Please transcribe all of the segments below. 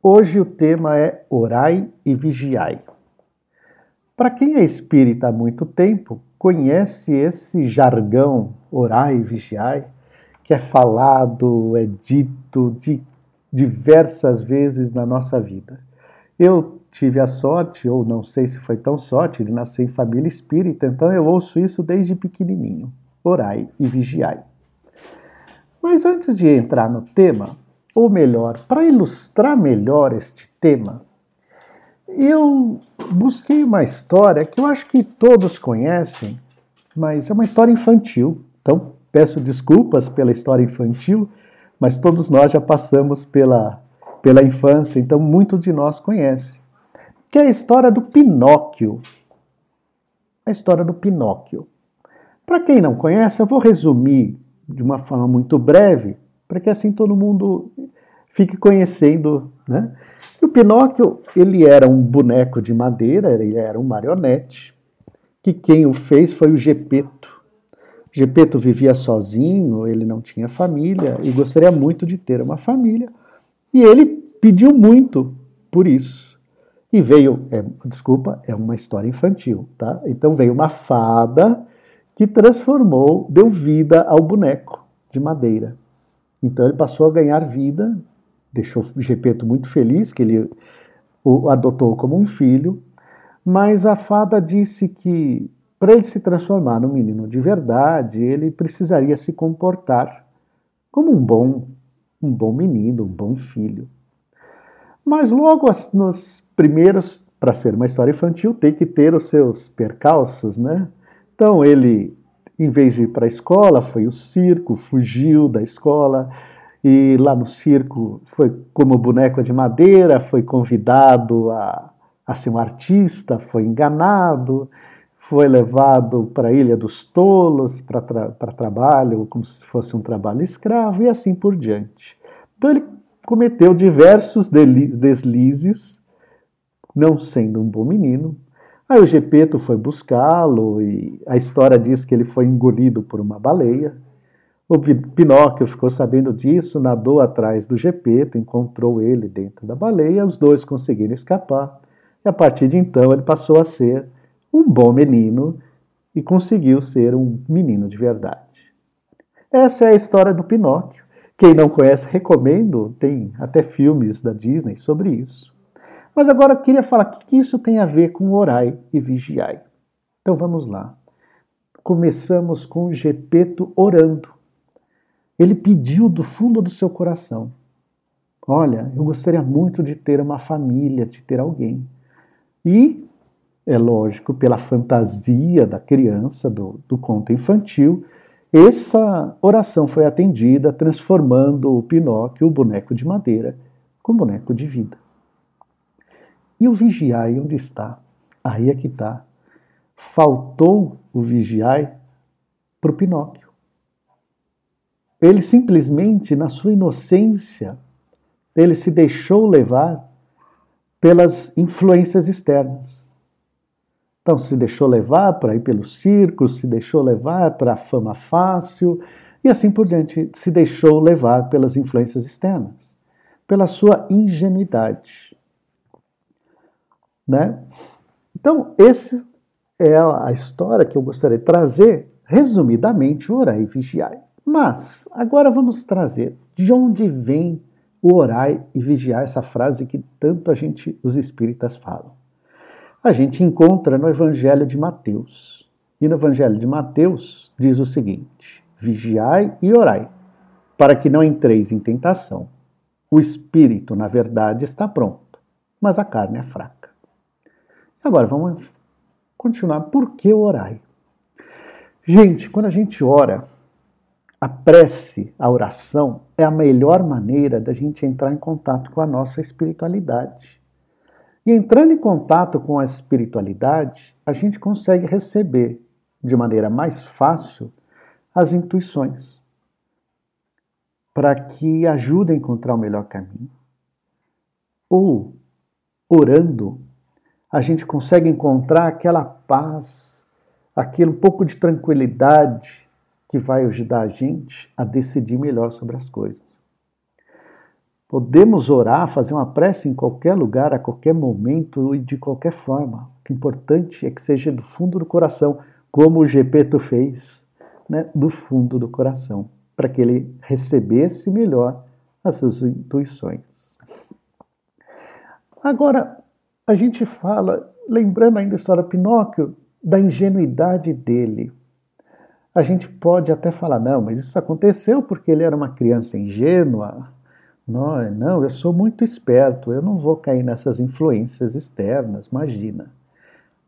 Hoje o tema é Orai e Vigiai. Para quem é espírita há muito tempo, conhece esse jargão Orai e Vigiai, que é falado, é dito de diversas vezes na nossa vida. Eu tive a sorte, ou não sei se foi tão sorte, de nascer em família espírita, então eu ouço isso desde pequenininho. Orai e vigiai. Mas antes de entrar no tema, ou melhor, para ilustrar melhor este tema, eu busquei uma história que eu acho que todos conhecem, mas é uma história infantil. Então, peço desculpas pela história infantil, mas todos nós já passamos pela, pela infância, então muito de nós conhece. Que é a história do Pinóquio. A história do Pinóquio. Para quem não conhece, eu vou resumir de uma forma muito breve, para que assim todo mundo fique conhecendo, né? E o Pinóquio, ele era um boneco de madeira, ele era um marionete, que quem o fez foi o Gepeto. Gepeto vivia sozinho, ele não tinha família e gostaria muito de ter uma família. E ele pediu muito por isso. E veio, é, desculpa, é uma história infantil, tá? Então veio uma fada que transformou, deu vida ao boneco de madeira. Então ele passou a ganhar vida, deixou o Gepeto muito feliz que ele o adotou como um filho, mas a fada disse que para ele se transformar num menino de verdade, ele precisaria se comportar como um bom, um bom menino, um bom filho. Mas logo nos primeiros, para ser uma história infantil, tem que ter os seus percalços, né? Então ele, em vez de ir para a escola, foi o circo, fugiu da escola, e lá no circo foi como boneco de madeira, foi convidado a, a ser um artista, foi enganado, foi levado para a Ilha dos Tolos para tra trabalho, como se fosse um trabalho escravo, e assim por diante. Então ele cometeu diversos deslizes, não sendo um bom menino. Aí o Gepeto foi buscá-lo e a história diz que ele foi engolido por uma baleia. O Pinóquio ficou sabendo disso, nadou atrás do Gepeto, encontrou ele dentro da baleia, os dois conseguiram escapar. E a partir de então ele passou a ser um bom menino e conseguiu ser um menino de verdade. Essa é a história do Pinóquio. Quem não conhece, recomendo, tem até filmes da Disney sobre isso. Mas agora queria falar o que isso tem a ver com orai e vigiai. Então vamos lá. Começamos com Gepeto orando. Ele pediu do fundo do seu coração: Olha, eu gostaria muito de ter uma família, de ter alguém. E é lógico, pela fantasia da criança, do, do conto infantil, essa oração foi atendida, transformando o Pinóquio, o boneco de madeira, com boneco de vida. E o vigiai, onde está? Aí é que está. Faltou o vigiai para o Pinóquio. Ele simplesmente, na sua inocência, ele se deixou levar pelas influências externas. Então se deixou levar para ir pelo circo, se deixou levar para a fama fácil e assim por diante, se deixou levar pelas influências externas, pela sua ingenuidade. Né? Então, essa é a história que eu gostaria de trazer, resumidamente, orai e vigiai. Mas, agora vamos trazer de onde vem o orai e vigiar, essa frase que tanto a gente, os espíritas, falam a gente encontra no Evangelho de Mateus. E no Evangelho de Mateus diz o seguinte: Vigiai e orai, para que não entreis em tentação. O espírito, na verdade, está pronto, mas a carne é fraca. Agora vamos continuar. Por que orai? Gente, quando a gente ora, a prece, a oração, é a melhor maneira da gente entrar em contato com a nossa espiritualidade. E entrando em contato com a espiritualidade, a gente consegue receber de maneira mais fácil as intuições para que ajude a encontrar o melhor caminho. Ou, orando, a gente consegue encontrar aquela paz, aquele pouco de tranquilidade que vai ajudar a gente a decidir melhor sobre as coisas. Podemos orar, fazer uma prece em qualquer lugar, a qualquer momento e de qualquer forma. O é importante é que seja do fundo do coração, como o Gepeto fez, né? do fundo do coração, para que ele recebesse melhor as suas intuições. Agora, a gente fala, lembrando ainda a história do Pinóquio, da ingenuidade dele. A gente pode até falar, não, mas isso aconteceu porque ele era uma criança ingênua. Não, não, eu sou muito esperto, eu não vou cair nessas influências externas, imagina.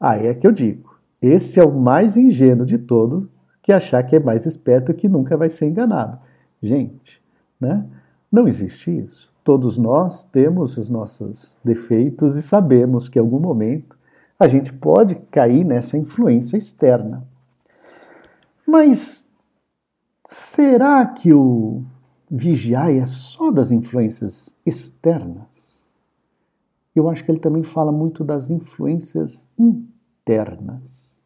Aí é que eu digo, esse é o mais ingênuo de todo, que achar que é mais esperto que nunca vai ser enganado. Gente, né? Não existe isso. Todos nós temos os nossos defeitos e sabemos que em algum momento a gente pode cair nessa influência externa. Mas será que o vigiar é só das influências externas? Eu acho que ele também fala muito das influências internas.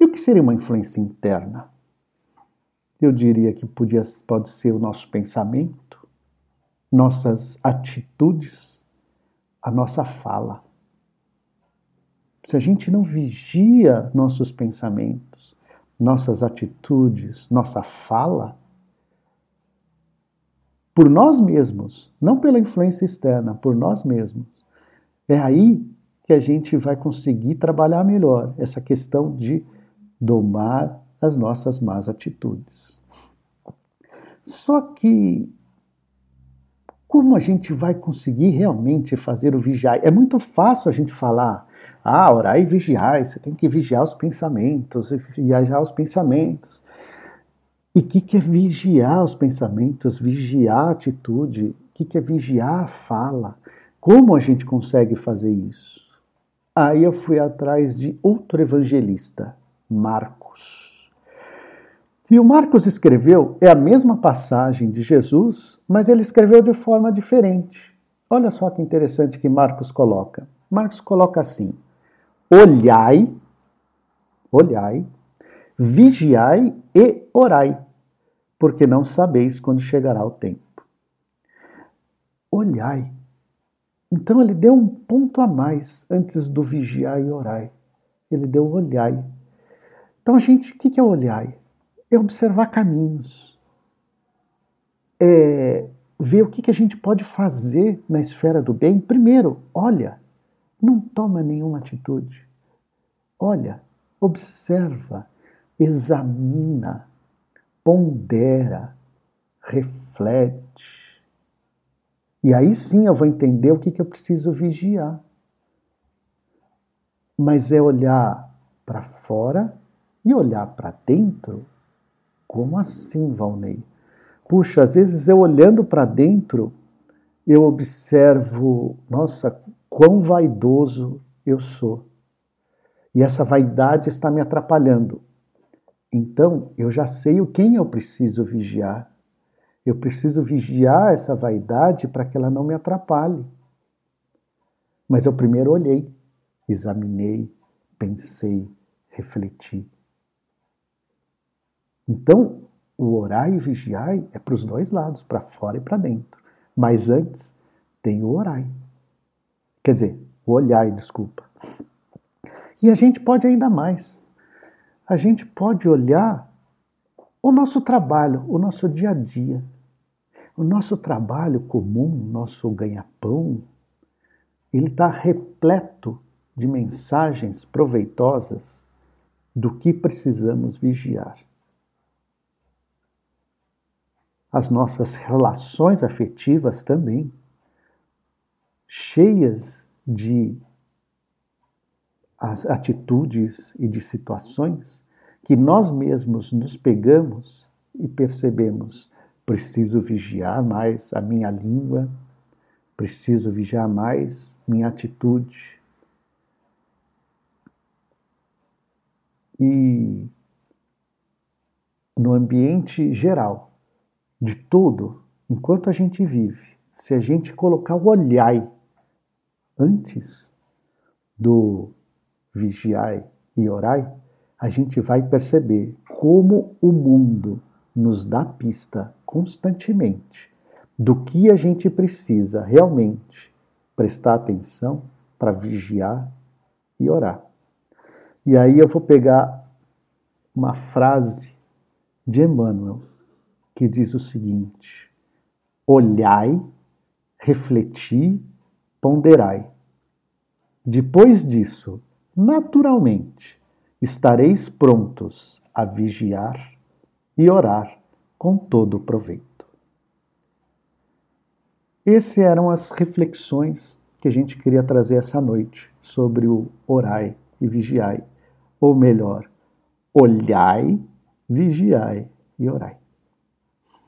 E o que seria uma influência interna? Eu diria que podia, pode ser o nosso pensamento, nossas atitudes, a nossa fala. Se a gente não vigia nossos pensamentos, nossas atitudes, nossa fala, por nós mesmos, não pela influência externa, por nós mesmos, é aí que a gente vai conseguir trabalhar melhor essa questão de domar as nossas más atitudes. Só que como a gente vai conseguir realmente fazer o vigiar? É muito fácil a gente falar, ah, orar e vigiar, você tem que vigiar os pensamentos, vigiar os pensamentos. E o que, que é vigiar os pensamentos, vigiar a atitude? O que, que é vigiar a fala? Como a gente consegue fazer isso? Aí eu fui atrás de outro evangelista, Marcos. E o Marcos escreveu é a mesma passagem de Jesus, mas ele escreveu de forma diferente. Olha só que interessante que Marcos coloca. Marcos coloca assim: Olhai, olhai, vigiai e orai, porque não sabeis quando chegará o tempo. Olhai. Então ele deu um ponto a mais antes do vigiar e orai. Ele deu olhai. Então gente, o que é olhai? É observar caminhos, é ver o que, que a gente pode fazer na esfera do bem. Primeiro, olha, não toma nenhuma atitude. Olha, observa, examina, pondera, reflete. E aí sim eu vou entender o que, que eu preciso vigiar. Mas é olhar para fora e olhar para dentro como assim, Valnei? Puxa, às vezes eu olhando para dentro, eu observo, nossa, quão vaidoso eu sou. E essa vaidade está me atrapalhando. Então, eu já sei o quem eu preciso vigiar. Eu preciso vigiar essa vaidade para que ela não me atrapalhe. Mas eu primeiro olhei, examinei, pensei, refleti. Então, o orar e vigiar é para os dois lados, para fora e para dentro. Mas antes tem o orar. Quer dizer, o olhar, desculpa. E a gente pode ainda mais. A gente pode olhar o nosso trabalho, o nosso dia a dia. O nosso trabalho comum, nosso ganha-pão, ele está repleto de mensagens proveitosas do que precisamos vigiar. As nossas relações afetivas também, cheias de atitudes e de situações que nós mesmos nos pegamos e percebemos: preciso vigiar mais a minha língua, preciso vigiar mais minha atitude. E no ambiente geral, de tudo, enquanto a gente vive, se a gente colocar o olhai antes do vigiai e orai, a gente vai perceber como o mundo nos dá pista constantemente do que a gente precisa realmente prestar atenção para vigiar e orar. E aí eu vou pegar uma frase de Emmanuel que diz o seguinte: Olhai, refleti, ponderai. Depois disso, naturalmente, estareis prontos a vigiar e orar com todo proveito. Essas eram as reflexões que a gente queria trazer essa noite sobre o orai e vigiai, ou melhor, olhai, vigiai e orai.